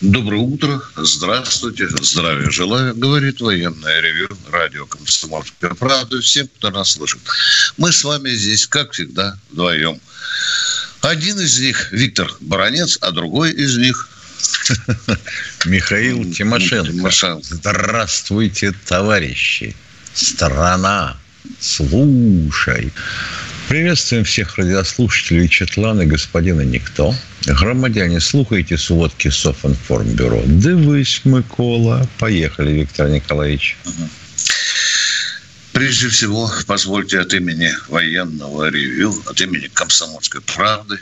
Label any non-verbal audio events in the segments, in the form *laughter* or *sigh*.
Доброе утро, здравствуйте, здравия желаю, говорит военное ревю, радио «Комсомольская правда», всем, кто нас слышит. Мы с вами здесь, как всегда, вдвоем. Один из них Виктор Баранец, а другой из них Михаил Тимошенко. Тимошенко. Здравствуйте, товарищи. Страна, слушай. Приветствуем всех радиослушателей Четлана господина Никто. Громадяне, слухайте сводки Софинформбюро. Дивись, Микола. Поехали, Виктор Николаевич. Прежде всего, позвольте от имени военного ревю, от имени комсомольской правды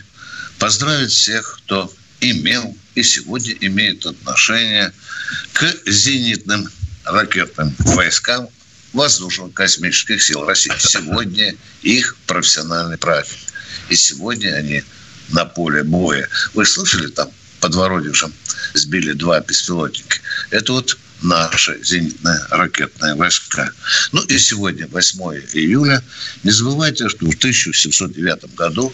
поздравить всех, кто имел и сегодня имеет отношение к зенитным ракетным войскам воздушно-космических сил России. Сегодня их профессиональный праздник. И сегодня они на поле боя. Вы слышали там под Воронежем сбили два беспилотника? Это вот наши зенитные ракетные войска. Ну и сегодня, 8 июля, не забывайте, что в 1709 году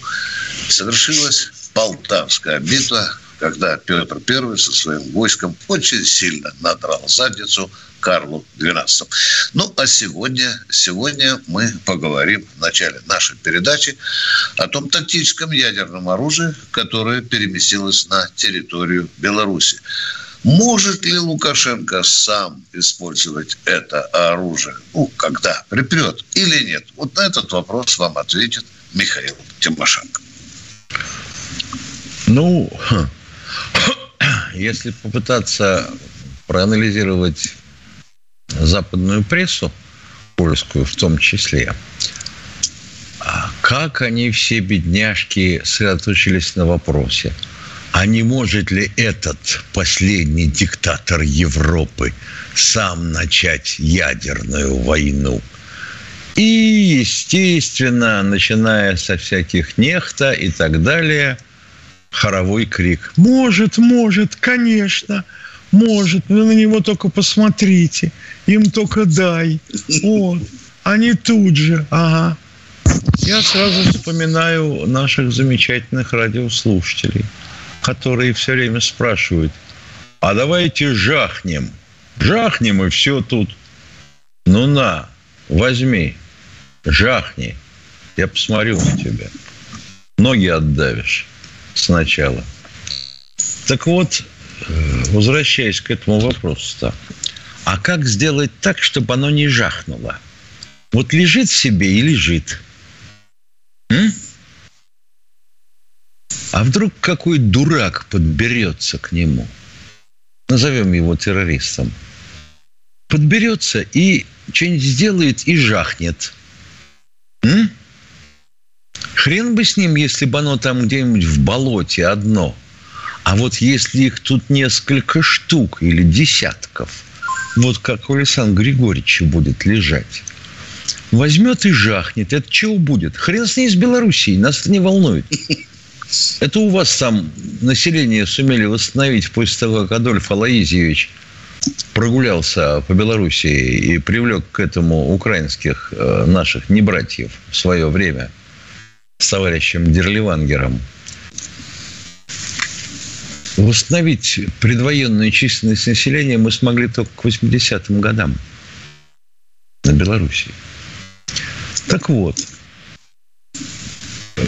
совершилась Полтавская битва, когда Петр I со своим войском очень сильно надрал задницу Карлу XII. Ну, а сегодня, сегодня мы поговорим в начале нашей передачи о том тактическом ядерном оружии, которое переместилось на территорию Беларуси. Может ли Лукашенко сам использовать это оружие? Ну, когда? Припрет или нет? Вот на этот вопрос вам ответит Михаил Тимошенко. Ну, *coughs* если попытаться проанализировать западную прессу, польскую в том числе, а как они все, бедняжки, сосредоточились на вопросе, а не может ли этот последний диктатор Европы сам начать ядерную войну? И, естественно, начиная со всяких нехта и так далее, хоровой крик. Может, может, конечно – может, вы на него только посмотрите. Им только дай. Вот. Они тут же. Ага. Я сразу вспоминаю наших замечательных радиослушателей, которые все время спрашивают, а давайте жахнем. Жахнем и все тут. Ну на, возьми, жахни. Я посмотрю на тебя. Ноги отдавишь сначала. Так вот, Э, возвращаясь к этому вопросу-то, а как сделать так, чтобы оно не жахнуло? Вот лежит себе и лежит. М? А вдруг какой дурак подберется к нему? Назовем его террористом. Подберется и что-нибудь сделает и жахнет. М? Хрен бы с ним, если бы оно там где-нибудь в болоте одно – а вот если их тут несколько штук или десятков, вот как у Александра Григорьевича будет лежать, возьмет и жахнет. Это чего будет? Хрен с ней из Белоруссии, нас это не волнует. Это у вас там население сумели восстановить после того, как Адольф Алаизьевич прогулялся по Белоруссии и привлек к этому украинских э, наших небратьев в свое время с товарищем Дерливангером – Восстановить предвоенную численность населения мы смогли только к 80-м годам на Белоруссии. Так вот,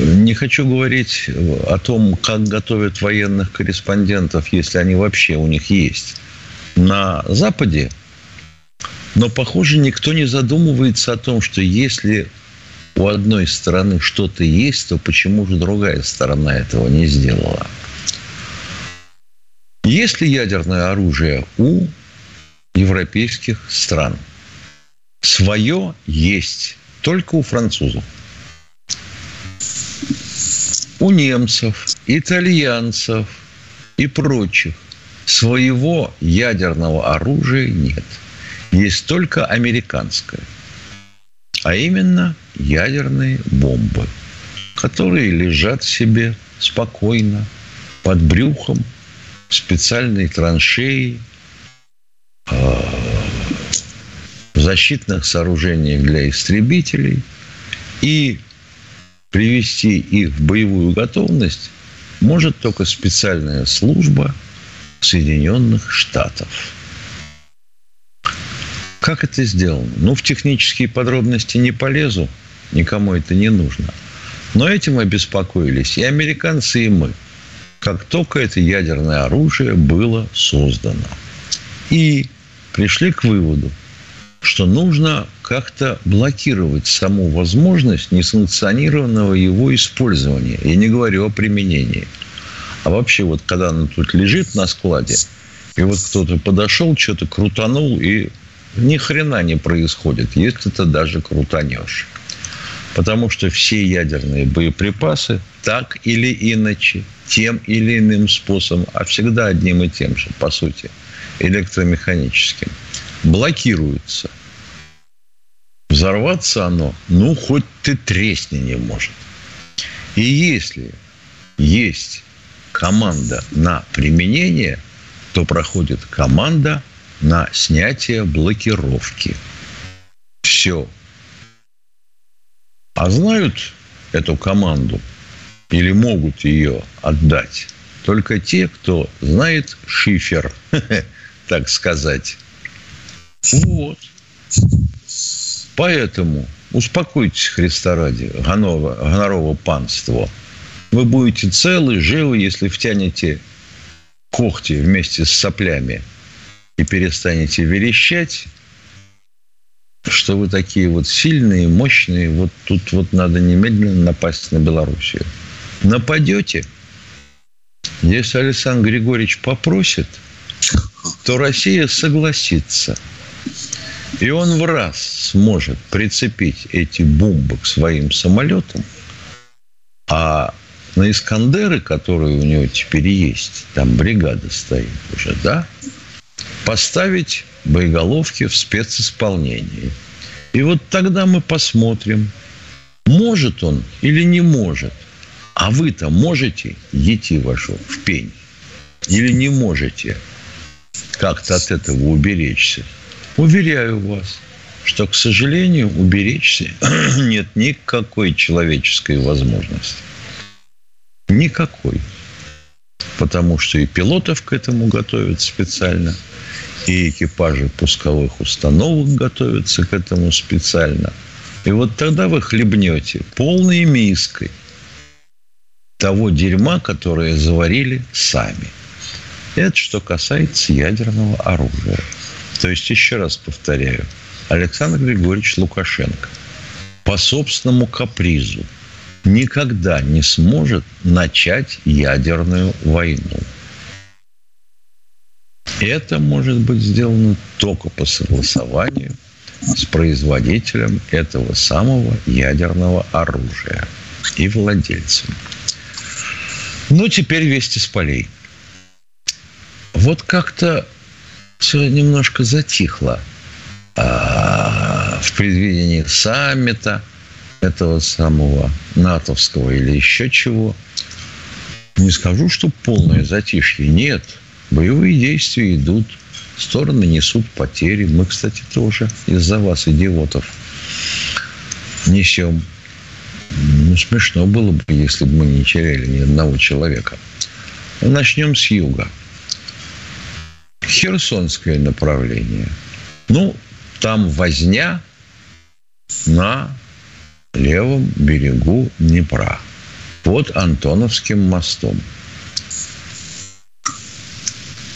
не хочу говорить о том, как готовят военных корреспондентов, если они вообще у них есть. На Западе, но, похоже, никто не задумывается о том, что если у одной стороны что-то есть, то почему же другая сторона этого не сделала? Есть ли ядерное оружие у европейских стран? Свое есть, только у французов. У немцев, итальянцев и прочих Своего ядерного оружия нет. Есть только американское. А именно ядерные бомбы, которые лежат себе спокойно под брюхом специальной траншеи, а, в защитных сооружениях для истребителей и привести их в боевую готовность может только специальная служба Соединенных Штатов. Как это сделано? Ну, в технические подробности не полезу, никому это не нужно. Но этим обеспокоились и американцы, и мы. Как только это ядерное оружие было создано. И пришли к выводу, что нужно как-то блокировать саму возможность несанкционированного его использования. Я не говорю о применении. А вообще, вот когда оно тут лежит на складе, и вот кто-то подошел, что-то крутанул, и ни хрена не происходит, если ты даже крутанешь. Потому что все ядерные боеприпасы так или иначе, тем или иным способом, а всегда одним и тем же, по сути, электромеханическим, блокируются. Взорваться оно, ну, хоть ты тресни не может. И если есть команда на применение, то проходит команда на снятие блокировки. Все. А знают эту команду или могут ее отдать только те, кто знает шифер, *laughs* так сказать. Вот. Поэтому успокойтесь, Христа ради, гонорово, панство. Вы будете целы, живы, если втянете когти вместе с соплями – и перестанете верещать, что вы такие вот сильные, мощные, вот тут вот надо немедленно напасть на Белоруссию. Нападете, если Александр Григорьевич попросит, то Россия согласится. И он в раз сможет прицепить эти бомбы к своим самолетам, а на Искандеры, которые у него теперь есть, там бригада стоит уже, да, поставить боеголовки в специсполнении. И вот тогда мы посмотрим, может он или не может. А вы-то можете идти вашу в пень? Или не можете как-то от этого уберечься? Уверяю вас, что, к сожалению, уберечься *clears throat* нет никакой человеческой возможности. Никакой. Потому что и пилотов к этому готовят специально – и экипажи пусковых установок готовятся к этому специально. И вот тогда вы хлебнете полной миской того дерьма, которое заварили сами. Это что касается ядерного оружия. То есть, еще раз повторяю, Александр Григорьевич Лукашенко по собственному капризу никогда не сможет начать ядерную войну. Это может быть сделано только по согласованию с производителем этого самого ядерного оружия и владельцем. Ну, теперь вести с полей. Вот как-то все немножко затихло а, в предвидении саммита этого самого натовского или еще чего. Не скажу, что полное затишье. Нет – Боевые действия идут, стороны несут потери. Мы, кстати, тоже из-за вас, идиотов, несем. Ну, смешно было бы, если бы мы не теряли ни одного человека. Начнем с юга. Херсонское направление. Ну, там возня на левом берегу Днепра под Антоновским мостом.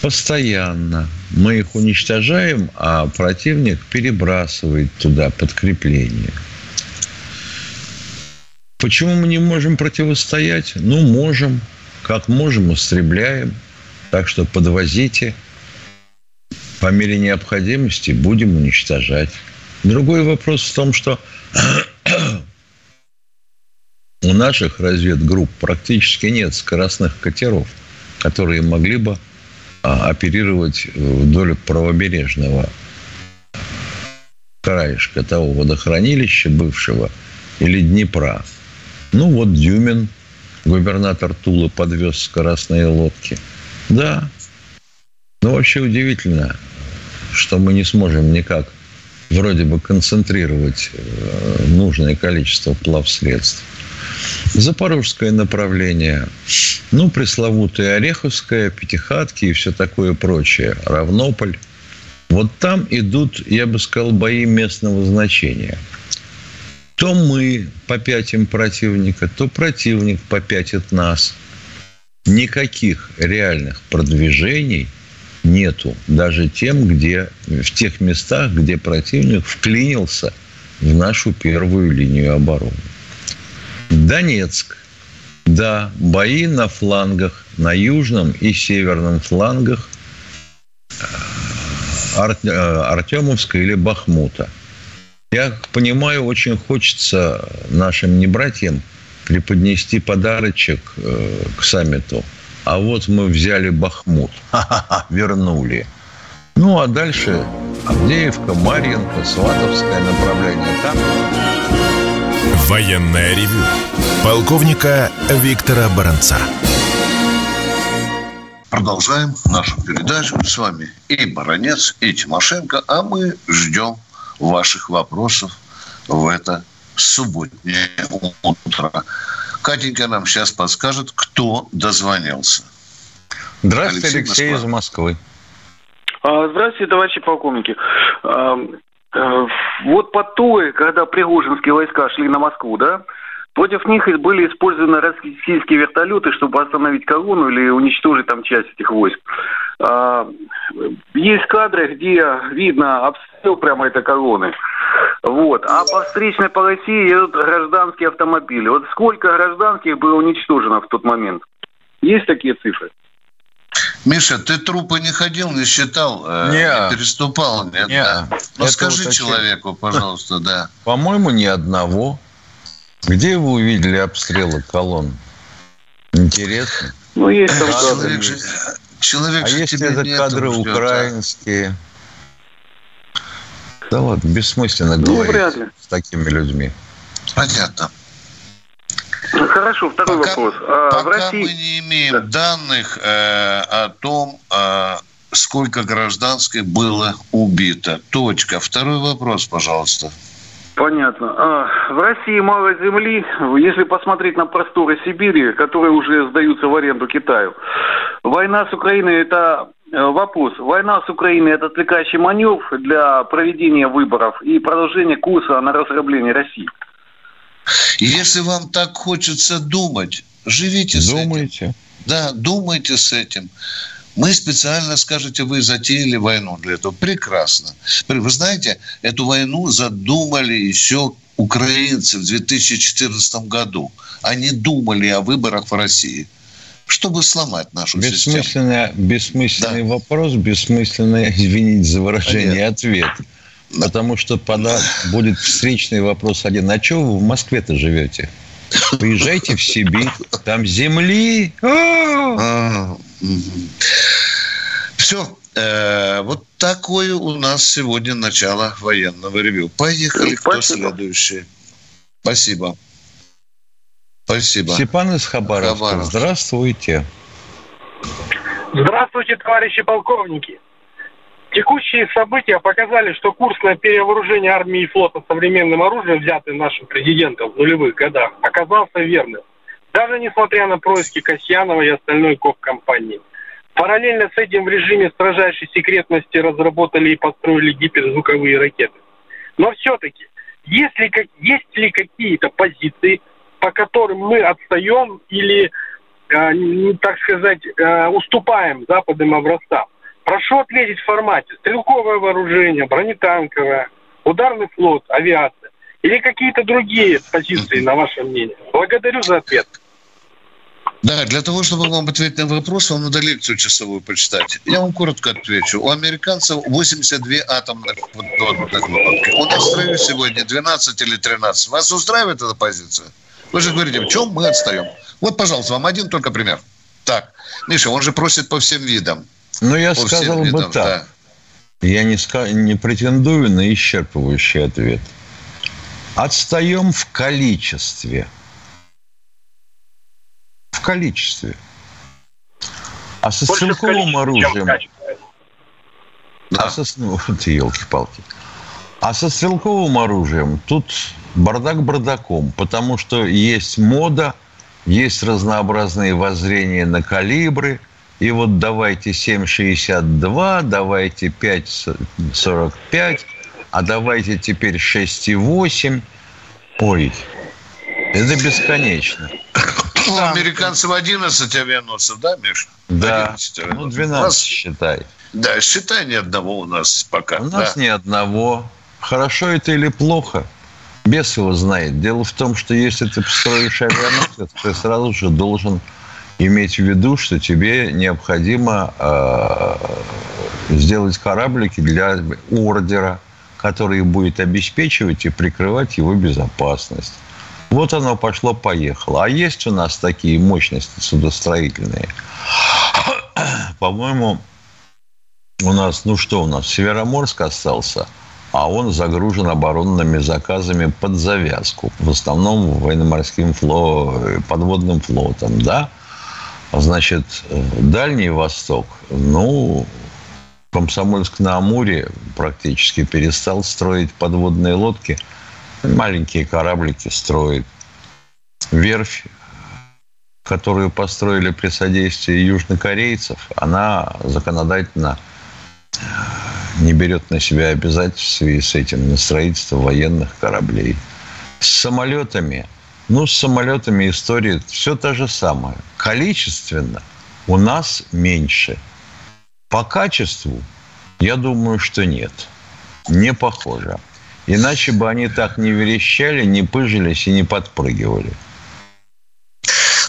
Постоянно. Мы их уничтожаем, а противник перебрасывает туда подкрепление. Почему мы не можем противостоять? Ну, можем. Как можем, истребляем. Так что подвозите. По мере необходимости будем уничтожать. Другой вопрос в том, что у наших разведгрупп практически нет скоростных катеров, которые могли бы а, оперировать вдоль правобережного краешка того водохранилища бывшего или Днепра. Ну, вот Дюмин, губернатор Тулы, подвез скоростные лодки. Да. Но вообще удивительно, что мы не сможем никак вроде бы концентрировать э, нужное количество плавсредств. Запорожское направление, ну, пресловутое Ореховское, Пятихатки и все такое прочее, Равнополь. Вот там идут, я бы сказал, бои местного значения. То мы попятим противника, то противник попятит нас. Никаких реальных продвижений нету. Даже тем, где, в тех местах, где противник вклинился в нашу первую линию обороны. Донецк. Да, бои на флангах, на южном и северном флангах э, э, Артемовска или Бахмута. Я понимаю, очень хочется нашим небратьям преподнести подарочек э, к саммиту. А вот мы взяли Бахмут. *laughs* Ха-ха-ха, вернули. Ну, а дальше Авдеевка, Марьинка, Сватовское направление. Там Военное ревю полковника Виктора Баранца. Продолжаем нашу передачу. С вами и Баранец, и Тимошенко. А мы ждем ваших вопросов в это субботнее утро. Катенька нам сейчас подскажет, кто дозвонился. Здравствуйте, Алексей, Алексей из Москвы. А, здравствуйте, товарищи полковники. Э, вот под Тулой, когда пригожинские войска шли на Москву, да, против них были использованы российские вертолеты, чтобы остановить колонну или уничтожить там часть этих войск. А, есть кадры, где видно обстрел прямо этой колонны. Вот. А по встречной полосе едут гражданские автомобили. Вот сколько гражданских было уничтожено в тот момент? Есть такие цифры? Миша, ты трупы не ходил, не считал, э, не, не переступал? Нет, не. Да. Ну, скажи вот человеку, пожалуйста, да. *laughs* По-моему, ни одного. Где вы увидели обстрелы колонн? Интересно. Ну, есть там человек же, человек а же если это кадры ждет, украинские? Да ладно, бессмысленно ну, говорить вряд ли. с такими людьми. Понятно. Хорошо, второй пока, вопрос. А, пока в России... мы не имеем да. данных э, о том, э, сколько гражданских было убито. Точка. Второй вопрос, пожалуйста. Понятно. А, в России мало земли. Если посмотреть на просторы Сибири, которые уже сдаются в аренду Китаю. Война с Украиной – это э, вопрос. Война с Украиной – это отвлекающий маневр для проведения выборов и продолжения курса на разграбление России. Если вам так хочется думать, живите Думаете? с этим. Да, думайте с этим. Мы специально, скажете, вы затеяли войну для этого. Прекрасно. Вы знаете, эту войну задумали еще украинцы в 2014 году. Они думали о выборах в России чтобы сломать нашу бессмысленный, систему. Бессмысленный да. вопрос, бессмысленный, извините за выражение, Нет. ответ. Потому что пода... будет встречный вопрос один. А что вы в Москве-то живете? Поезжайте в Сибирь, там земли. А! Все. Э, вот такое у нас сегодня начало военного ревю. Поехали, кто следующий. Спасибо. Спасибо. Степан из Хабаровска. Хабаровск. Здравствуйте. Здравствуйте, товарищи полковники. Текущие события показали, что курс на перевооружение армии и флота современным оружием, взятый нашим президентом в нулевых годах, оказался верным. Даже несмотря на происки Касьянова и остальной КОК компании. Параллельно с этим в режиме строжайшей секретности разработали и построили гиперзвуковые ракеты. Но все-таки, есть ли, есть ли какие-то позиции, по которым мы отстаем или, э, так сказать, э, уступаем западным образцам? Прошу ответить в формате стрелковое вооружение, бронетанковое, ударный флот, авиация или какие-то другие позиции, на ваше мнение. Благодарю за ответ. Да, для того, чтобы вам ответить на вопрос, вам надо лекцию часовую почитать. Я вам коротко отвечу. У американцев 82 атомных подводных лодки. У нас в сегодня 12 или 13. Вас устраивает эта позиция? Вы же говорите, в чем мы отстаем? Вот, пожалуйста, вам один только пример. Так, Миша, он же просит по всем видам. Ну, я сказал бы там, так. Да. Я не, не претендую на исчерпывающий ответ. Отстаем в количестве. В количестве. А со Больше стрелковым оружием... Да. А со... Ну, *laughs* ты елки-палки. А со стрелковым оружием тут бардак бардаком, потому что есть мода, есть разнообразные воззрения на калибры, и вот давайте 7,62, давайте 5,45, а давайте теперь 6,8. Ой, это бесконечно. Ну, американцы в 11 авианосцев, да, Миша? Да, ну 12 нас... считай. Да, считай, ни одного у нас пока. У нас да. ни одного. Хорошо это или плохо? Бес его знает. Дело в том, что если ты строишь авианосец, ты сразу же должен иметь в виду, что тебе необходимо э, сделать кораблики для ордера, который будет обеспечивать и прикрывать его безопасность. Вот оно пошло-поехало. А есть у нас такие мощности судостроительные. *coughs* По-моему, у нас, ну что у нас, Североморск остался, а он загружен оборонными заказами под завязку. В основном военно-морским фло, подводным флотом, да? Значит, Дальний Восток, ну, Комсомольск на Амуре практически перестал строить подводные лодки. Маленькие кораблики строит. Верфь, которую построили при содействии южнокорейцев, она законодательно э, не берет на себя обязательств в связи с этим на строительство военных кораблей. С самолетами – ну, с самолетами история все то же самое. Количественно у нас меньше. По качеству, я думаю, что нет. Не похоже. Иначе бы они так не верещали, не пыжились и не подпрыгивали.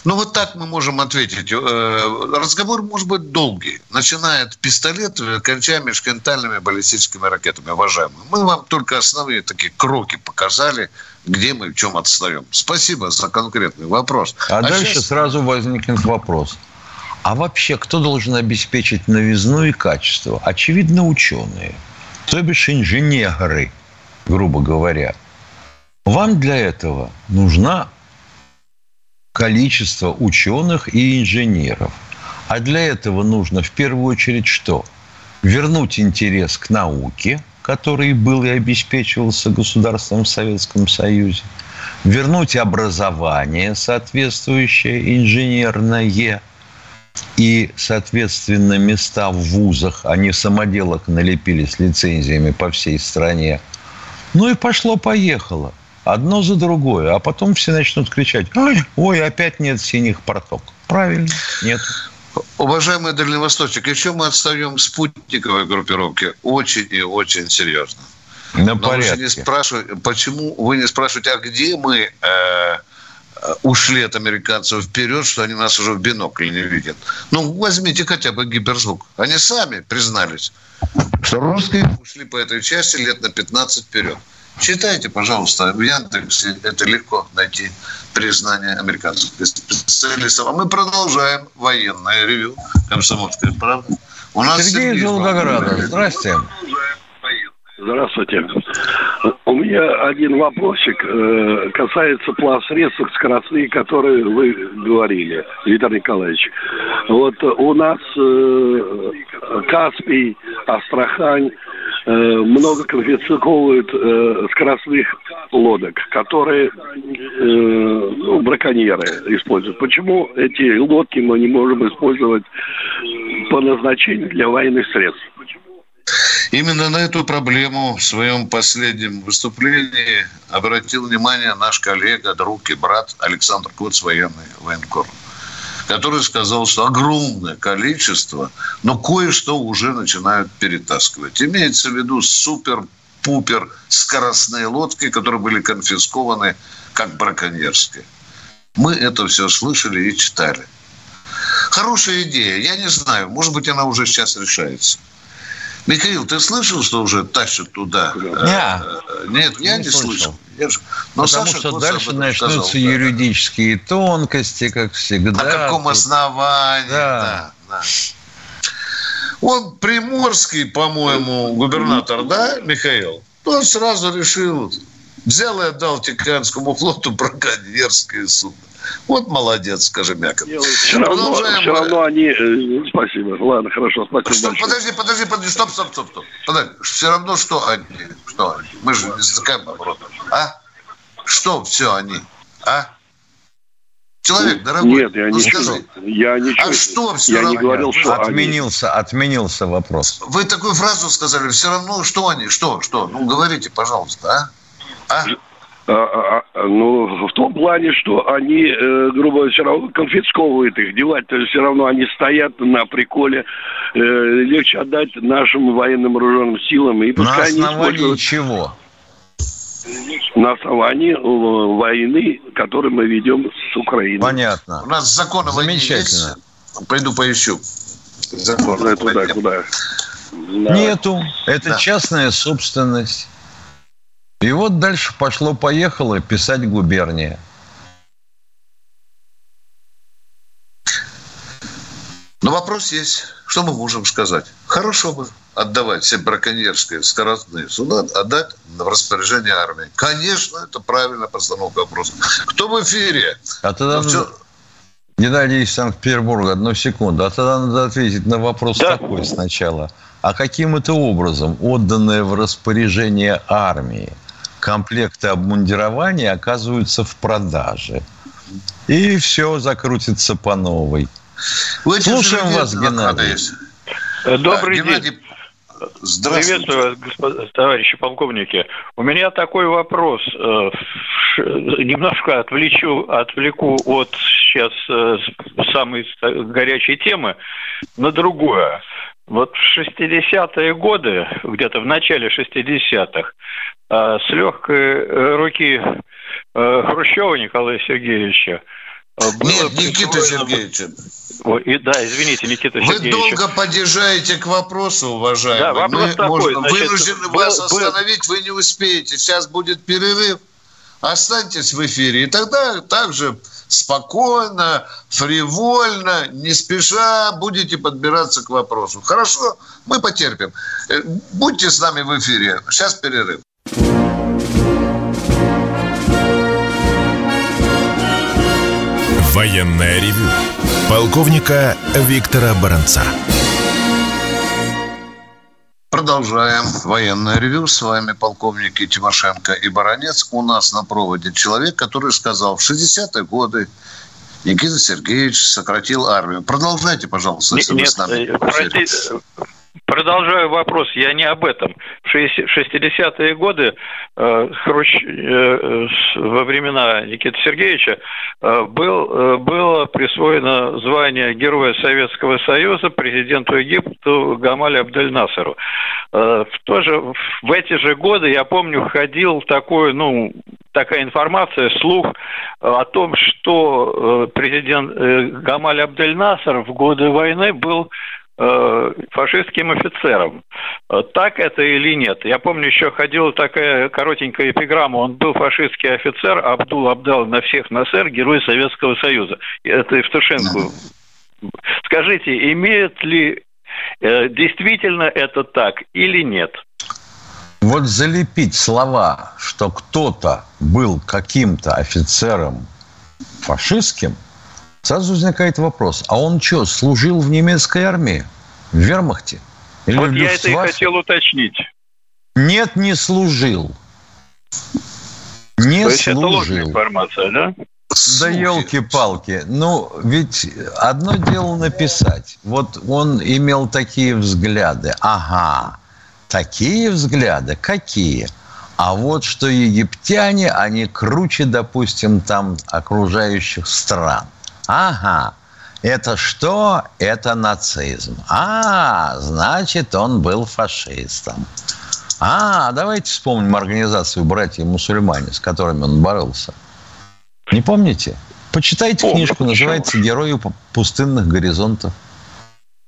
Ну, вот так мы можем ответить. Э, разговор может быть долгий. Начиная от пистолета, кончая межконтинентальными баллистическими ракетами, уважаемые. Мы вам только основные такие кроки показали, где мы в чем отстаем. Спасибо за конкретный вопрос. А, а дальше сейчас... сразу возникнет вопрос. А вообще, кто должен обеспечить новизну и качество? Очевидно, ученые. То бишь инженеры, грубо говоря. Вам для этого нужна количество ученых и инженеров. А для этого нужно в первую очередь что? Вернуть интерес к науке, который был и обеспечивался государством в Советском Союзе, вернуть образование соответствующее инженерное и, соответственно, места в вузах, они самоделок налепили с лицензиями по всей стране. Ну и пошло-поехало. Одно за другое. А потом все начнут кричать, ой, ой, опять нет синих порток. Правильно, нет. Уважаемый дальневосточник, еще мы отстаем спутниковой группировки очень и очень серьезно. На Но порядке. Вы не спрашиваете, почему вы не спрашиваете, а где мы э, ушли от американцев вперед, что они нас уже в бинокль не видят? Ну, возьмите хотя бы гиперзвук. Они сами признались, что русские ушли по этой части лет на 15 вперед. Читайте, пожалуйста, в Яндексе это легко найти признание американских специалистов. А мы продолжаем военное ревю «Комсомольская правда». У нас Сергей, Сергей из Волгограда. Здрасте. Здравствуйте. У меня один вопросик э, касается пластсредств скоростных, которые вы говорили, Виктор Николаевич. Вот у нас э, Каспий, Астрахань, много конфисковывают э, скоростных лодок, которые э, ну, браконьеры используют. Почему эти лодки мы не можем использовать по назначению для военных средств? Именно на эту проблему в своем последнем выступлении обратил внимание наш коллега, друг и брат Александр Коц, военный военкор который сказал, что огромное количество, но кое-что уже начинают перетаскивать. Имеется в виду супер-пупер скоростные лодки, которые были конфискованы как браконьерские. Мы это все слышали и читали. Хорошая идея. Я не знаю, может быть, она уже сейчас решается. Михаил, ты слышал, что уже тащат туда? Нет, Нет я не, не слышал. Я же... Но Потому Саша что дальше начнутся сказал, юридические да. тонкости, как всегда. На каком основании? Да. Да, да. Он приморский, по-моему, губернатор, да, Михаил? Он сразу решил, взял и отдал Тихоокеанскому флоту браконьерское судно. Вот молодец, скажи мягко. Все равно, все равно они... Э, спасибо. Ладно, хорошо, спасибо что, большое. Подожди, подожди, подожди, стоп, стоп, стоп, стоп. Подожди. Все равно, что они? Что они? Мы же не затыкаем оборот. А? Что все они? А? Человек, дорогой, Нет, я ну, не скажи. Я ничего. А что все я равно? не говорил, что отменился, они... отменился вопрос. Вы такую фразу сказали. Все равно, что они? Что, что? Ну, говорите, пожалуйста, а? А? А, а, а, ну, в том плане, что они, э, грубо говоря, все равно конфисковывают их. Девать-то все равно они стоят на приколе. Э, легче отдать нашим военным вооруженным силам. И на основании чего? На основании э, войны, которую мы ведем с Украиной. Понятно. У нас закон о Замечательно. Есть? Пойду поищу. Закон. Куда, туда, куда? Да. Нету. Это да. частная собственность. И вот дальше пошло-поехало писать губерния. Но вопрос есть. Что мы можем сказать? Хорошо бы отдавать все браконьерские скоростные суда, отдать в распоряжение армии. Конечно, это правильная постановка вопроса. Кто в эфире? А тогда... Все... Геннадий из Санкт-Петербурга, одну секунду. А тогда надо ответить на вопрос да. такой сначала. А каким это образом отданное в распоряжение армии комплекты обмундирования оказываются в продаже? И все закрутится по новой. Слушаем вас, Геннадий. Добрый Геннадий, день. Здравствуйте. Приветствую вас, товарищи полковники. У меня такой вопрос. Э, немножко отвлечу, отвлеку от сейчас э, самой горячей темы на другое. Вот в 60-е годы, где-то в начале 60-х, э, с легкой руки Хрущева Николая Сергеевича было Нет, Никита Сергеевич. Ой, и, да, извините, Никита Вы Сергеевич. Вы долго подъезжаете к вопросу, уважаемый. Да, вопрос Мы такой, можем, значит, вынуждены был, вас остановить, вы не успеете. Сейчас будет перерыв. Останьтесь в эфире. И тогда также спокойно, фривольно, не спеша будете подбираться к вопросу. Хорошо? Мы потерпим. Э, будьте с нами в эфире. Сейчас перерыв. Военное ревю полковника Виктора Баранца. Продолжаем военное ревю. С вами полковники Тимошенко и Баранец. У нас на проводе человек, который сказал, в 60-е годы Никита Сергеевич сократил армию. Продолжайте, пожалуйста, если нет, вы с нами. Э, простите, Продолжаю вопрос, я не об этом. В 60-е годы э, Хрущ... э, во времена Никиты Сергеевича э, был, было присвоено звание Героя Советского Союза президенту Египту Гамаль Абдель Насеру. Э, в, тоже, в эти же годы, я помню, ходил такой, ну, такая информация, слух о том, что президент Гамаль Абдель Насер в годы войны был фашистским офицером. Э, так это или нет? Я помню, еще ходила такая коротенькая эпиграмма. Он был фашистский офицер, Абдул Абдал на всех Насер, герой Советского Союза. Это Евтушенко. Скажите, имеет ли э, действительно это так или нет? Вот залепить слова, что кто-то был каким-то офицером фашистским – Сразу возникает вопрос, а он что, служил в немецкой армии? В вермахте? Или вот я это и хотел уточнить. Нет, не служил. Не То есть служил. это информация, да? Да елки-палки. Ну, ведь одно дело написать. Вот он имел такие взгляды. Ага, такие взгляды. Какие? А вот что египтяне, они круче, допустим, там окружающих стран – Ага, это что? Это нацизм. А, значит, он был фашистом. А, давайте вспомним организацию «Братья-мусульмане», с которыми он боролся. Не помните? Почитайте Помню, книжку, называется «Герои пустынных горизонтов».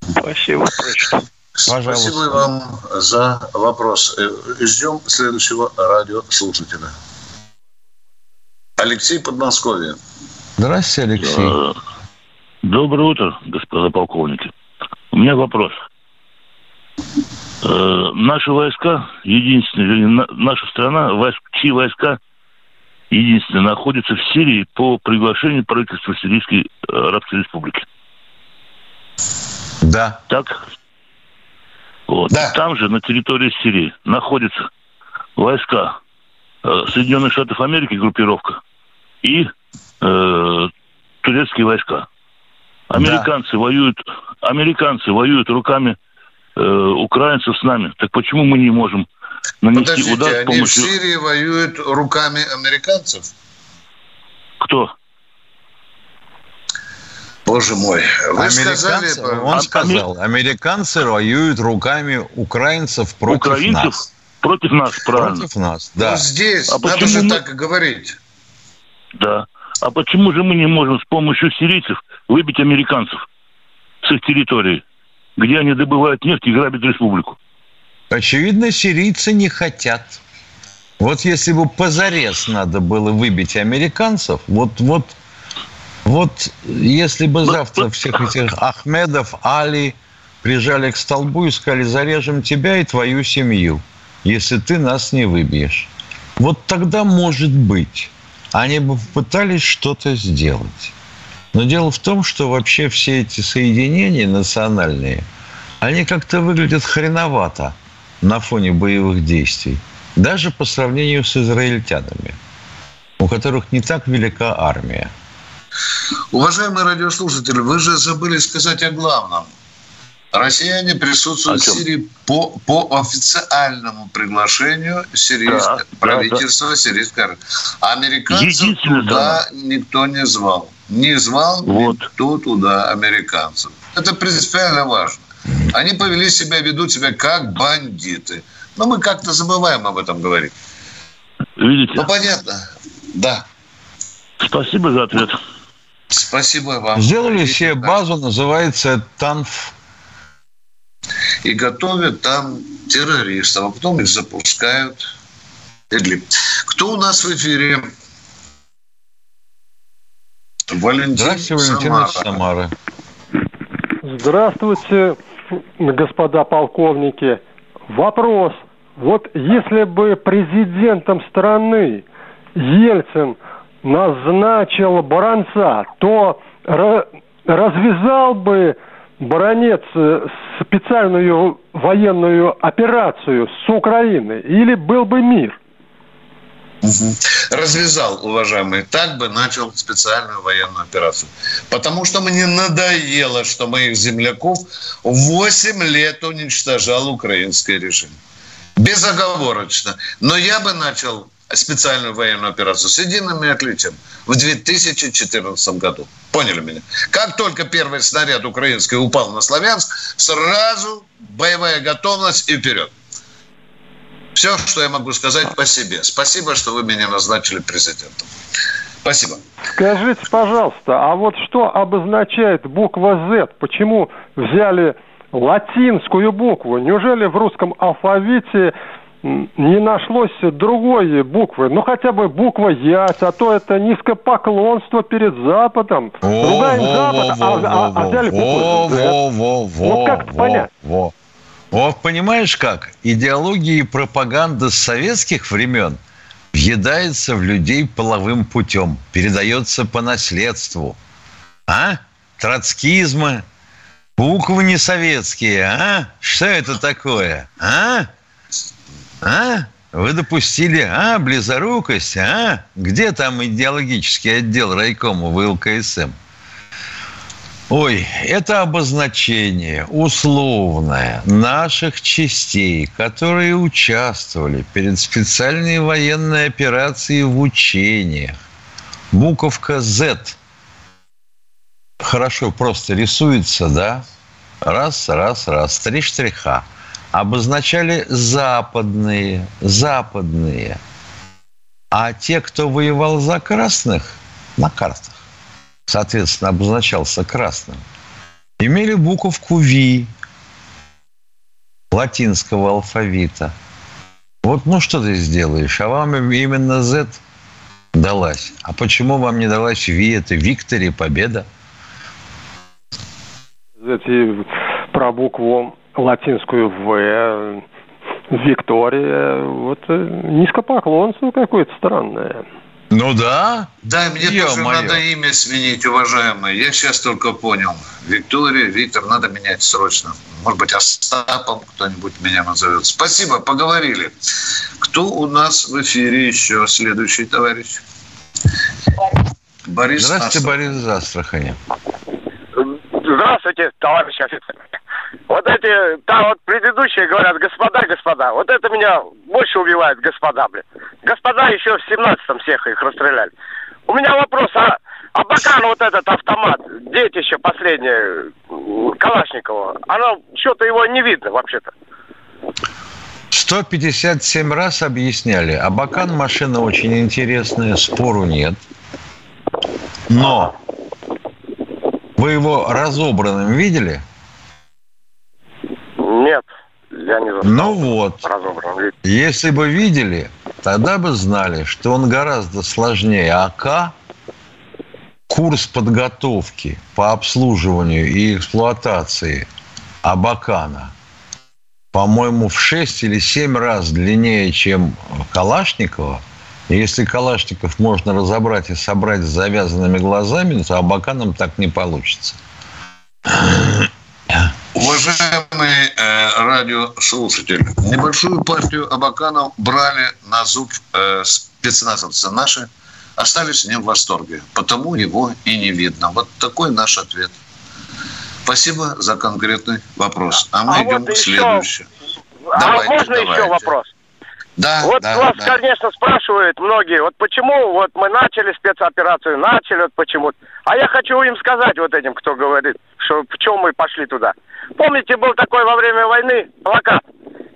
Спасибо, прочитал. Пожалуйста. Спасибо вам за вопрос. Э, ждем следующего радиослушателя. Алексей Подмосковье. Здравствуйте, Алексей. Э, доброе утро, господа полковники. У меня вопрос. Э, наши войска, единственные, наша страна, войск, чьи войска единственные находятся в Сирии по приглашению правительства Сирийской э, Арабской Республики. Да. Так? Вот. Да. Там же, на территории Сирии, находятся войска Соединенных Штатов Америки, группировка, и э, турецкие войска. Американцы да. воюют, американцы воюют руками э, украинцев с нами. Так почему мы не можем нанести Подождите, удар с помощью... они в Сирии воюют руками американцев? Кто? Боже мой, вы сказали... Он сказал, американцы воюют руками украинцев против украинцев нас. Против нас, правильно. Против нас, да. Ну, здесь а надо же мы... так и говорить. Да. А почему же мы не можем с помощью сирийцев выбить американцев с их территории, где они добывают нефть и грабят республику? Очевидно, сирийцы не хотят. Вот если бы позарез надо было выбить американцев, вот, вот, вот если бы завтра всех этих Ахмедов, Али прижали к столбу и сказали, зарежем тебя и твою семью, если ты нас не выбьешь. Вот тогда может быть они бы пытались что-то сделать. Но дело в том, что вообще все эти соединения национальные, они как-то выглядят хреновато на фоне боевых действий. Даже по сравнению с израильтянами, у которых не так велика армия. Уважаемые радиослушатели, вы же забыли сказать о главном – Россияне присутствуют в Сирии по, по официальному приглашению сирийского да, правительства да, да. сирийской Американцев туда никто не звал. Не звал вот. никто туда американцев. Это принципиально важно. Они повели себя, ведут себя как бандиты. Но мы как-то забываем об этом говорить. Видите? Ну, понятно. Да. Спасибо за ответ. Спасибо вам. Сделали себе базу, называется ТАНФ и готовят там террористов, а потом их запускают. Идлиб. Кто у нас в эфире? Валентин Здравствуйте, Валентин Самара. Здравствуйте, господа полковники. Вопрос. Вот если бы президентом страны Ельцин назначил Баранца, то развязал бы Баранец э, специальную военную операцию с Украины, или был бы мир? Развязал, уважаемый. Так бы начал специальную военную операцию. Потому что мне надоело, что моих земляков 8 лет уничтожал украинский режим. Безоговорочно. Но я бы начал специальную военную операцию с единым отличием в 2014 году. Поняли меня? Как только первый снаряд украинский упал на Славянск, сразу боевая готовность и вперед. Все, что я могу сказать по себе. Спасибо, что вы меня назначили президентом. Спасибо. Скажите, пожалуйста, а вот что обозначает буква Z? Почему взяли латинскую букву? Неужели в русском алфавите не нашлось другой буквы, ну хотя бы буква «Ясь», а то это низкопоклонство перед Западом. Ругаем Запад, а, а взяли букву во, во, во, Вот как понять? Во. Вот понимаешь как? Идеология и пропаганда с советских времен въедается в людей половым путем, передается по наследству. А? Троцкизма, буквы не советские, а? Что это такое? А? А? Вы допустили, а, близорукость, а? Где там идеологический отдел райкома в ЛКСМ? Ой, это обозначение условное наших частей, которые участвовали перед специальной военной операцией в учениях. Буковка Z хорошо просто рисуется, да? Раз, раз, раз. Три штриха – обозначали западные, западные. А те, кто воевал за красных, на картах, соответственно, обозначался красным, имели буковку V латинского алфавита. Вот ну что ты сделаешь? А вам именно Z далась. А почему вам не далась V? Это Виктория, победа. Эти про букву латинскую «В», Виктория. Вот э, низкопоклонство какое-то странное. Ну да. Да, мне Ё тоже моё. надо имя сменить, уважаемый. Я сейчас только понял. Виктория, Виктор, надо менять срочно. Может быть, Остапом кто-нибудь меня назовет. Спасибо, поговорили. Кто у нас в эфире еще? Следующий товарищ. Борис Здравствуйте, Астрахань. Борис из Астрахани. Здравствуйте, товарищ офицер. Вот эти, там вот предыдущие говорят, господа, господа. Вот это меня больше убивает, господа, блин. Господа еще в 17-м всех их расстреляли. У меня вопрос, а, а Бакан вот этот автомат, детище последнее, Калашникова, оно, что-то его не видно вообще-то. 157 раз объясняли. А Бакан машина очень интересная, спору нет. Но вы его разобранным видели? Я не застал. Ну вот, если бы видели, тогда бы знали, что он гораздо сложнее АК. Курс подготовки по обслуживанию и эксплуатации Абакана, по-моему, в 6 или 7 раз длиннее, чем Калашникова. И если Калашников можно разобрать и собрать с завязанными глазами, то Абаканом так не получится. Уважаемый э, радиослушатель, небольшую партию абаканов брали на зуб э, спецназовцы наши, остались не в восторге, потому его и не видно. Вот такой наш ответ. Спасибо за конкретный вопрос. А мы а идем вот к следующему. А давайте, можно давайте. еще вопрос? Да, вот да, вас, да. конечно, спрашивают многие, вот почему вот мы начали спецоперацию, начали вот почему. А я хочу им сказать вот этим, кто говорит, что в чем мы пошли туда. Помните, был такой во время войны плакат,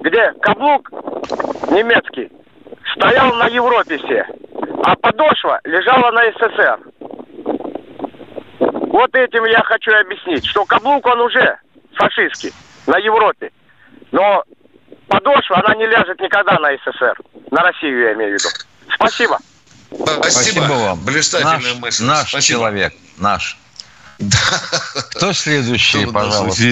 где каблук немецкий стоял на Европе все, а подошва лежала на СССР. Вот этим я хочу объяснить, что каблук он уже фашистский на Европе. Но подошва, она не ляжет никогда на СССР. На Россию я имею в виду. Спасибо. Спасибо, Спасибо вам. Блистательная наш, мысль. Наш Спасибо. человек, наш. Да. Кто следующий, Кто пожалуйста?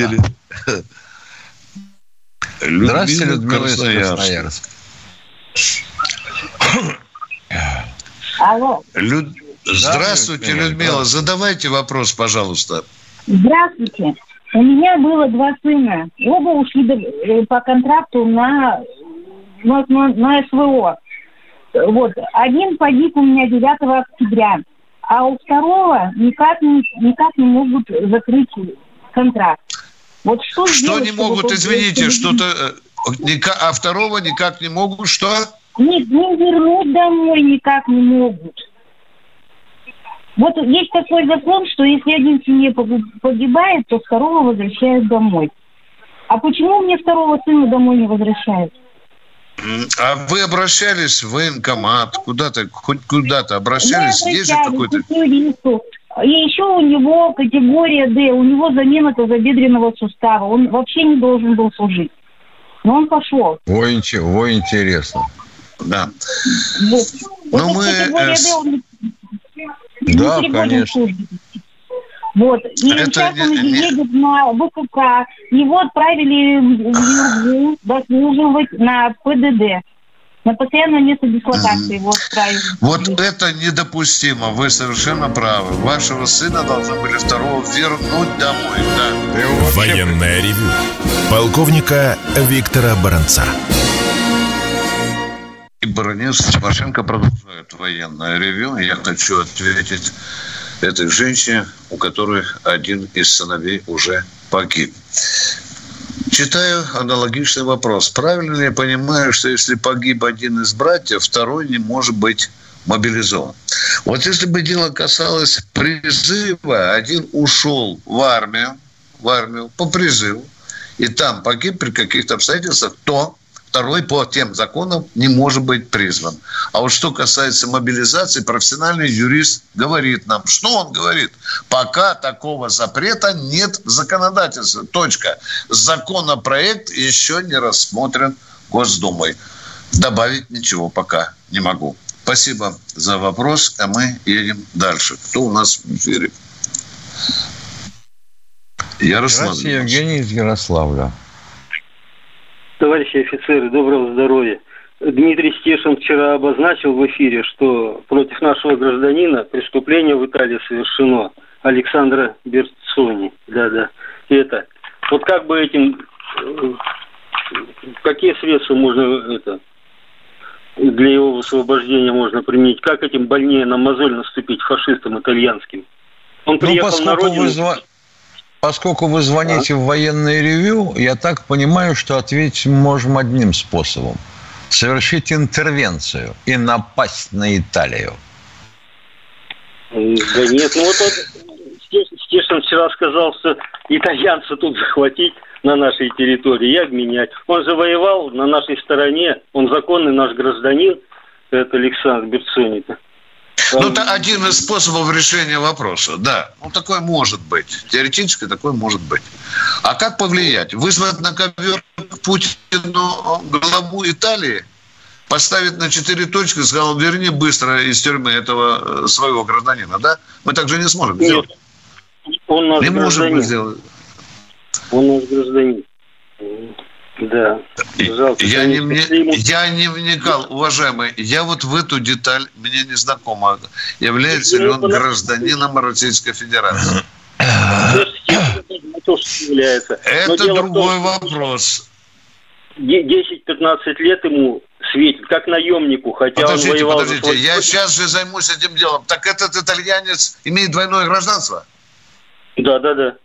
Здравствуйте, Людмила из Красноярска. Алло. Люд... Здравствуйте, Людмила. Задавайте вопрос, пожалуйста. Здравствуйте. У меня было два сына. Оба ушли э, по контракту на, на, на СВО. Вот. Один погиб у меня 9 октября, а у второго никак не, никак не могут закрыть контракт. Вот что, что сделать, не могут, извините, что-то... Э, а второго никак не могут, что? Не, не вернуть домой никак не могут. Вот есть такой закон, что если один в семье погибает, то второго возвращают домой. А почему мне второго сына домой не возвращают? А вы обращались в военкомат, куда-то, хоть куда-то обращались? Есть же какой-то... И еще у него категория D, у него замена тазобедренного сустава. Он вообще не должен был служить. Но он пошел. Ой, ой интересно. Да. Вот. Ну, мы... Категория D, он да, конечно. Вот. И Это сейчас он не... едет на ВКК. Его отправили в Юргу дослуживать на ПДД. На постоянное место дислокации его отправили. Вот это недопустимо. Вы совершенно правы. Вашего сына должны были второго вернуть домой. Да. Военная ревю. Полковника Виктора Баранца. Баронец Тимошенко продолжает военное ревю. Я хочу ответить этой женщине, у которой один из сыновей уже погиб. Читаю аналогичный вопрос. Правильно ли я понимаю, что если погиб один из братьев, второй не может быть мобилизован? Вот если бы дело касалось призыва, один ушел в армию, в армию по призыву, и там погиб при каких-то обстоятельствах, то второй по тем законам не может быть призван. А вот что касается мобилизации, профессиональный юрист говорит нам, что он говорит? Пока такого запрета нет в законодательстве. Точка. Законопроект еще не рассмотрен Госдумой. Добавить ничего пока не могу. Спасибо за вопрос, а мы едем дальше. Кто у нас в эфире? Ярослав. Евгений из Ярославля. Товарищи офицеры, доброго здоровья. Дмитрий Стешин вчера обозначил в эфире, что против нашего гражданина преступление в Италии совершено. Александра Берцони. Да-да. Это. Вот как бы этим... Э, какие средства можно это для его освобождения можно применить? Как этим больнее на мозоль наступить фашистам итальянским? Он ну, приехал ну, на родину... Вы Поскольку вы звоните а? в военное ревю, я так понимаю, что ответить можем одним способом. Совершить интервенцию и напасть на Италию. Да нет, ну вот, вот Стешин вчера сказал, что итальянца тут захватить на нашей территории и обменять. Он воевал на нашей стороне, он законный наш гражданин, это Александр Берцони. Ну, это один из способов решения вопроса, да. Ну, такое может быть. Теоретически такое может быть. А как повлиять? Вызвать на ковер Путину главу Италии? Поставить на четыре точки, сказал, верни быстро из тюрьмы этого э, своего гражданина, да? Мы так же не сможем Нет. сделать. Он наш не гражданин. можем сделать. Он наш гражданин. Да. Я, не, мне, я не вникал, уважаемый. Я вот в эту деталь мне не знакома. Является ли он гражданином Российской Федерации? Это другой вопрос. 10-15 лет ему светит, как наемнику, хотя подождите, он воевал... Подождите, я сейчас же займусь этим делом. Так этот итальянец имеет двойное гражданство? Да, да, да.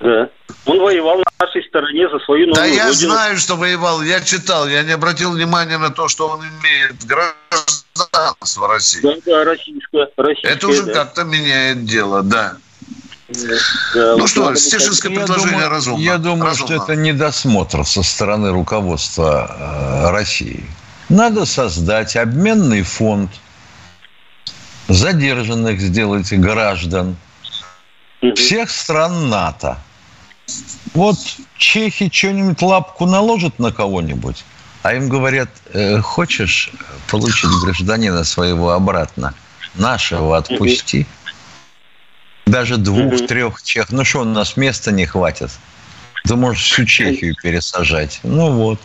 Да. Он воевал на нашей стороне за свою новую Да я родину. знаю, что воевал. Я читал. Я не обратил внимания на то, что он имеет гражданство России. Да, да, российское. российское Это уже да. как-то меняет дело, да. Да, ну что, Стешинское предложение думаю, разумно. Я думаю, разумно. что это недосмотр со стороны руководства э, России. Надо создать обменный фонд задержанных сделать граждан всех стран НАТО. Вот чехи что-нибудь лапку наложат на кого-нибудь, а им говорят, э, хочешь получить гражданина своего обратно, нашего отпусти. Даже двух-трех чех. Ну что, у нас места не хватит. Ты можешь всю Чехию пересажать. Ну вот.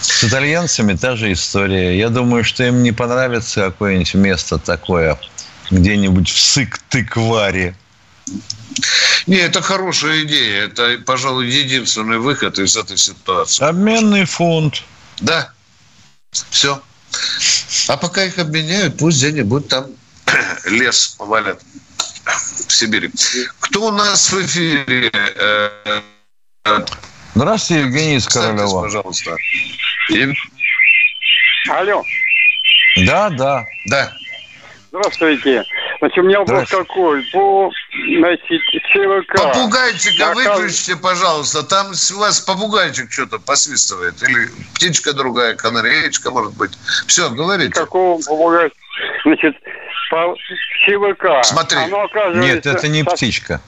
С итальянцами та же история. Я думаю, что им не понравится какое-нибудь место такое где-нибудь в Сык-Тыкваре. Не, это хорошая идея. Это, пожалуй, единственный выход из этой ситуации. Обменный фонд. Да. Все. А пока их обменяют, пусть где-нибудь там *clears throat* лес повалят в Сибири. Кто у нас в эфире? Э, Здравствуйте, Евгений из Королева. пожалуйста. Алло. Да, да. Да. Здравствуйте. Значит, у меня вопрос какой? По, значит, ЧВК. Попугайчика Заказ... выключите, пожалуйста. Там у вас попугайчик что-то посвистывает. Или птичка другая, канареечка, может быть. Все, говорите. Какого попугайчика? Значит, по ЧВК. Смотри. Оно, Нет, это не птичка.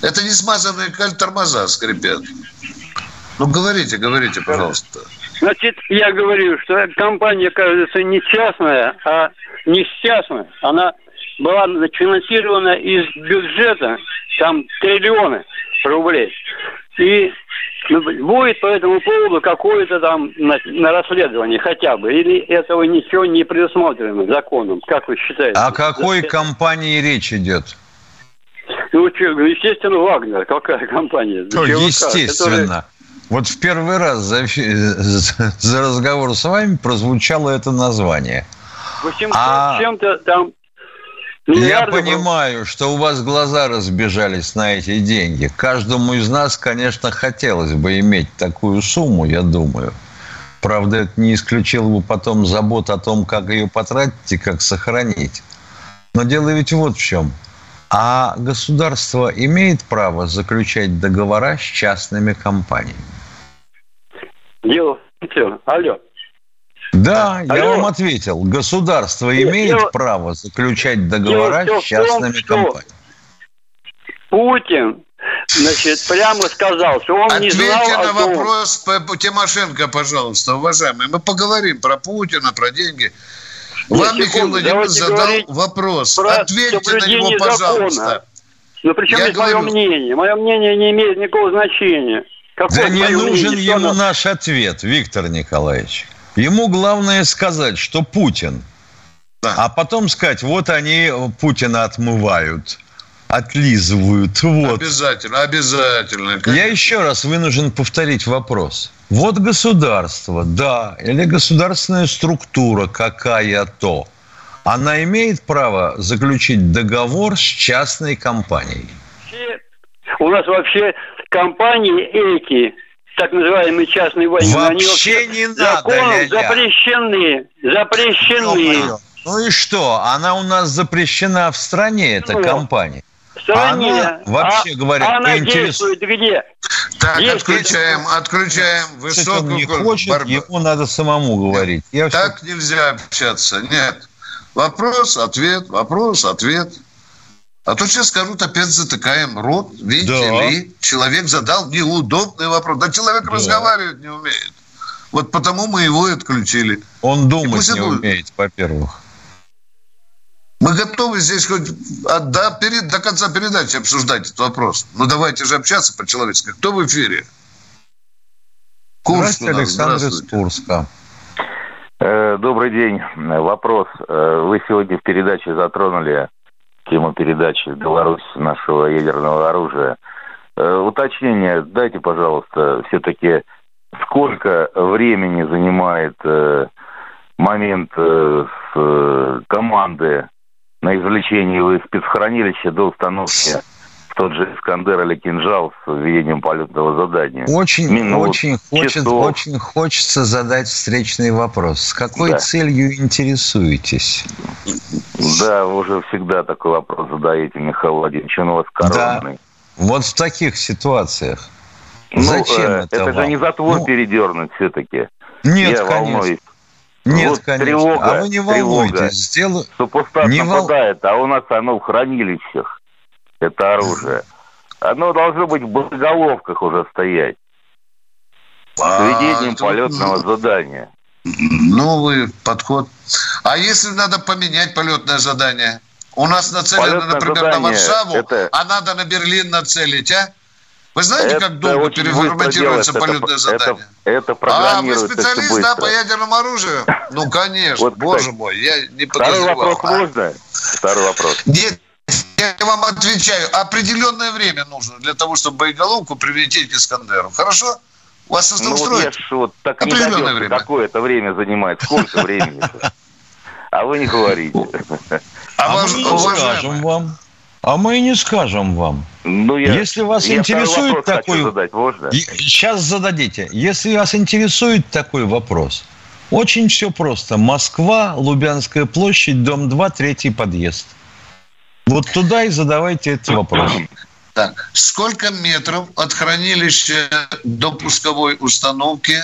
Это не смазанные тормоза скрипят. Ну, говорите, говорите, пожалуйста. Значит, я говорю, что компания, кажется, не частная, а не частная. Она была финансирована из бюджета, там триллионы рублей. И будет по этому поводу какое-то там на, на расследование хотя бы? Или этого ничего не предусмотрено законом? Как вы считаете? О какой компании речь идет? Ну, естественно, Вагнер. Какая компания? Ну, естественно. Вот в первый раз *laughs* за, за разговор с вами прозвучало это название. 800 а... чем-то там я понимаю, что у вас глаза разбежались на эти деньги. Каждому из нас, конечно, хотелось бы иметь такую сумму, я думаю. Правда, это не исключило бы потом забот о том, как ее потратить и как сохранить. Но дело ведь вот в чем. А государство имеет право заключать договора с частными компаниями? Дело в Алло. Да, Алло. я вам ответил. Государство имеет дело, право заключать договора с частными том, компаниями. Путин, значит, прямо сказал, что он Ответьте не знал... Ответьте на том... вопрос по Тимошенко, пожалуйста, уважаемые. Мы поговорим про Путина, про деньги. Вам Нет, Михаил Владимирович задал вопрос. Ответьте на него, пожалуйста. Закона. Но причем я здесь говорю... мое мнение? Мое мнение не имеет никакого значения. Какое да не нужен мнение, ему наш ответ, Виктор Николаевич. Ему главное сказать, что Путин. Да. А потом сказать, вот они Путина отмывают отлизывают. Вот. Обязательно, обязательно. Конечно. Я еще раз вынужден повторить вопрос. Вот государство, да, или государственная структура какая-то, она имеет право заключить договор с частной компанией? У нас вообще компании эти, так называемые частные войны, вообще они не надо, ля запрещены, запрещены. Ну и что? Она у нас запрещена в стране, эта ну, компания стране. Она, вообще а, говоря, она действует где? Так, Есть отключаем, отключаем высокую не хочет, борьбу. ему надо самому говорить. Я так все... нельзя общаться. Нет. Вопрос, ответ, вопрос, ответ. А то сейчас скажут, опять затыкаем рот. Видите да. ли, человек задал неудобный вопрос. Да человек да. разговаривать не умеет. Вот потому мы его и отключили. Он думать не он... умеет, во-первых. Мы готовы здесь хоть до, перед, до конца передачи обсуждать этот вопрос. Ну, давайте же общаться по-человечески. Кто в эфире? Курск Здравствуйте, Александр из Курска. Э, добрый день. Вопрос. Э, вы сегодня в передаче затронули тему передачи Беларусь нашего ядерного оружия. Э, уточнение дайте, пожалуйста, все-таки сколько времени занимает момент команды на извлечение его из спецхранилища до установки в тот же Искандер или кинжал с введением полетного задания. Очень, Минут, очень, хочет, очень хочется задать встречный вопрос. С какой да. целью интересуетесь? Да, вы уже всегда такой вопрос задаете, Михаил Владимирович. Он у вас коронный. Да. Вот в таких ситуациях. Ну, Зачем э, это? Это вам? же не затвор ну, передернуть все-таки. Нет, Я конечно. волнуюсь. Нет, вот конечно. Тревога, а вы не волнуйтесь. Сделаю... Супостат не нападает, вол... а у нас оно в хранилищах, это оружие. Оно должно быть в боеголовках уже стоять. С ведением полетного задания. Новый подход. А если надо поменять полетное задание? У нас нацелено, Полетное например, на Варшаву, это... а надо на Берлин нацелить, а? Вы знаете, это как долго переформатируется полетное это, задание? Это, это А, вы специалист, да, по ядерному оружию? *laughs* Ну, конечно, вот, боже мой, я не подозревал. Второй вопрос а? можно? Второй вопрос. Нет, я вам отвечаю, определенное время нужно для того, чтобы боеголовку привлечь к Искандеру. Хорошо? У вас это ну? Вот, вот так определенное время. Какое это время занимает? Сколько времени? *laughs* А вы не говорите. А, а мы не скажем вам. А мы и не скажем вам. Ну, я, Если вас я интересует такой... Задать, можно? Сейчас зададите. Если вас интересует такой вопрос, очень все просто. Москва, Лубянская площадь, дом 2, третий подъезд. Вот туда и задавайте этот вопрос. Так, сколько метров от хранилища до пусковой установки?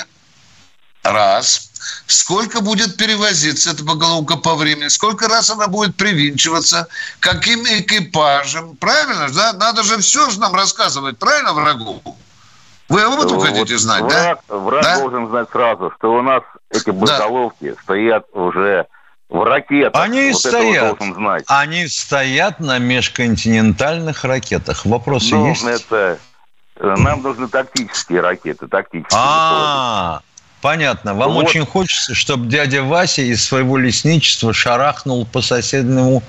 Раз сколько будет перевозиться эта поголовка по времени, сколько раз она будет привинчиваться, каким экипажем. Правильно? Да? Надо же все же нам рассказывать, правильно, врагу? Вы об этом вот хотите знать, враг, да? Враг да? должен знать сразу, что у нас эти боеголовки да. стоят уже в ракетах. Они вот стоят. знать. Они стоят на межконтинентальных ракетах. Вопросы ну, есть? Это, э, нам нужны тактические ракеты, тактические. А, Понятно. Вам вот. очень хочется, чтобы дядя Вася из своего лесничества шарахнул по соседнему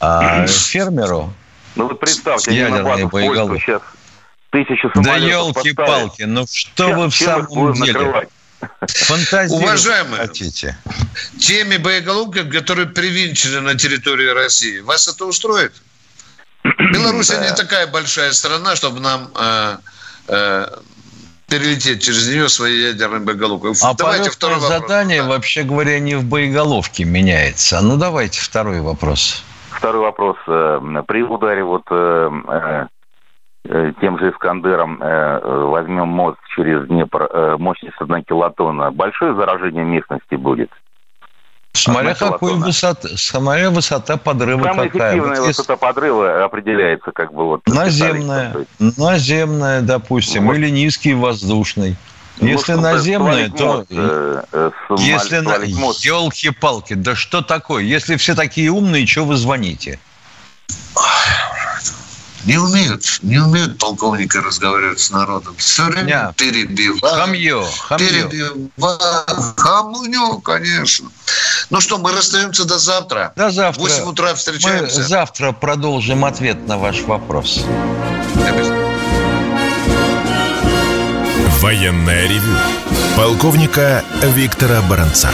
а, *clears throat* фермеру. Ну вот представьте, ядерные боеголовки. сейчас тысячу Да елки-палки, ну что чем, вы в самом деле? Уважаемые, хотите. теми боеголовками, которые привинчены на территории России, вас это устроит? Беларусь да. не такая большая страна, чтобы нам э, э, перелететь через нее своей ядерной боеголовкой. А давайте второй вопрос. задание, да. вообще говоря, не в боеголовке меняется. Ну, давайте второй вопрос. Второй вопрос. Э, при ударе вот э, э, тем же Искандером возьмем мост через Днепр, мощность 1 килотонна, большое заражение местности будет? Смотря какой высота, смотря высота подрыва Самая какая. эффективная вот высота подрыва определяется как бы вот... Наземная, наземная, допустим, вот. или низкий воздушный. Ну, если наземная, то... Мост, э, э, если на... Елки-палки, да что такое? Если все такие умные, что вы звоните? Не умеют, не умеют полковники разговаривать с народом. Все время Нет. перебивают. Хамье, хамье. Перебивают. Хамню, конечно. Ну что, мы расстаемся до завтра. До завтра. В 8 утра Мы встречаемся. завтра продолжим ответ на ваш вопрос. Военное ревю полковника Виктора Баранца.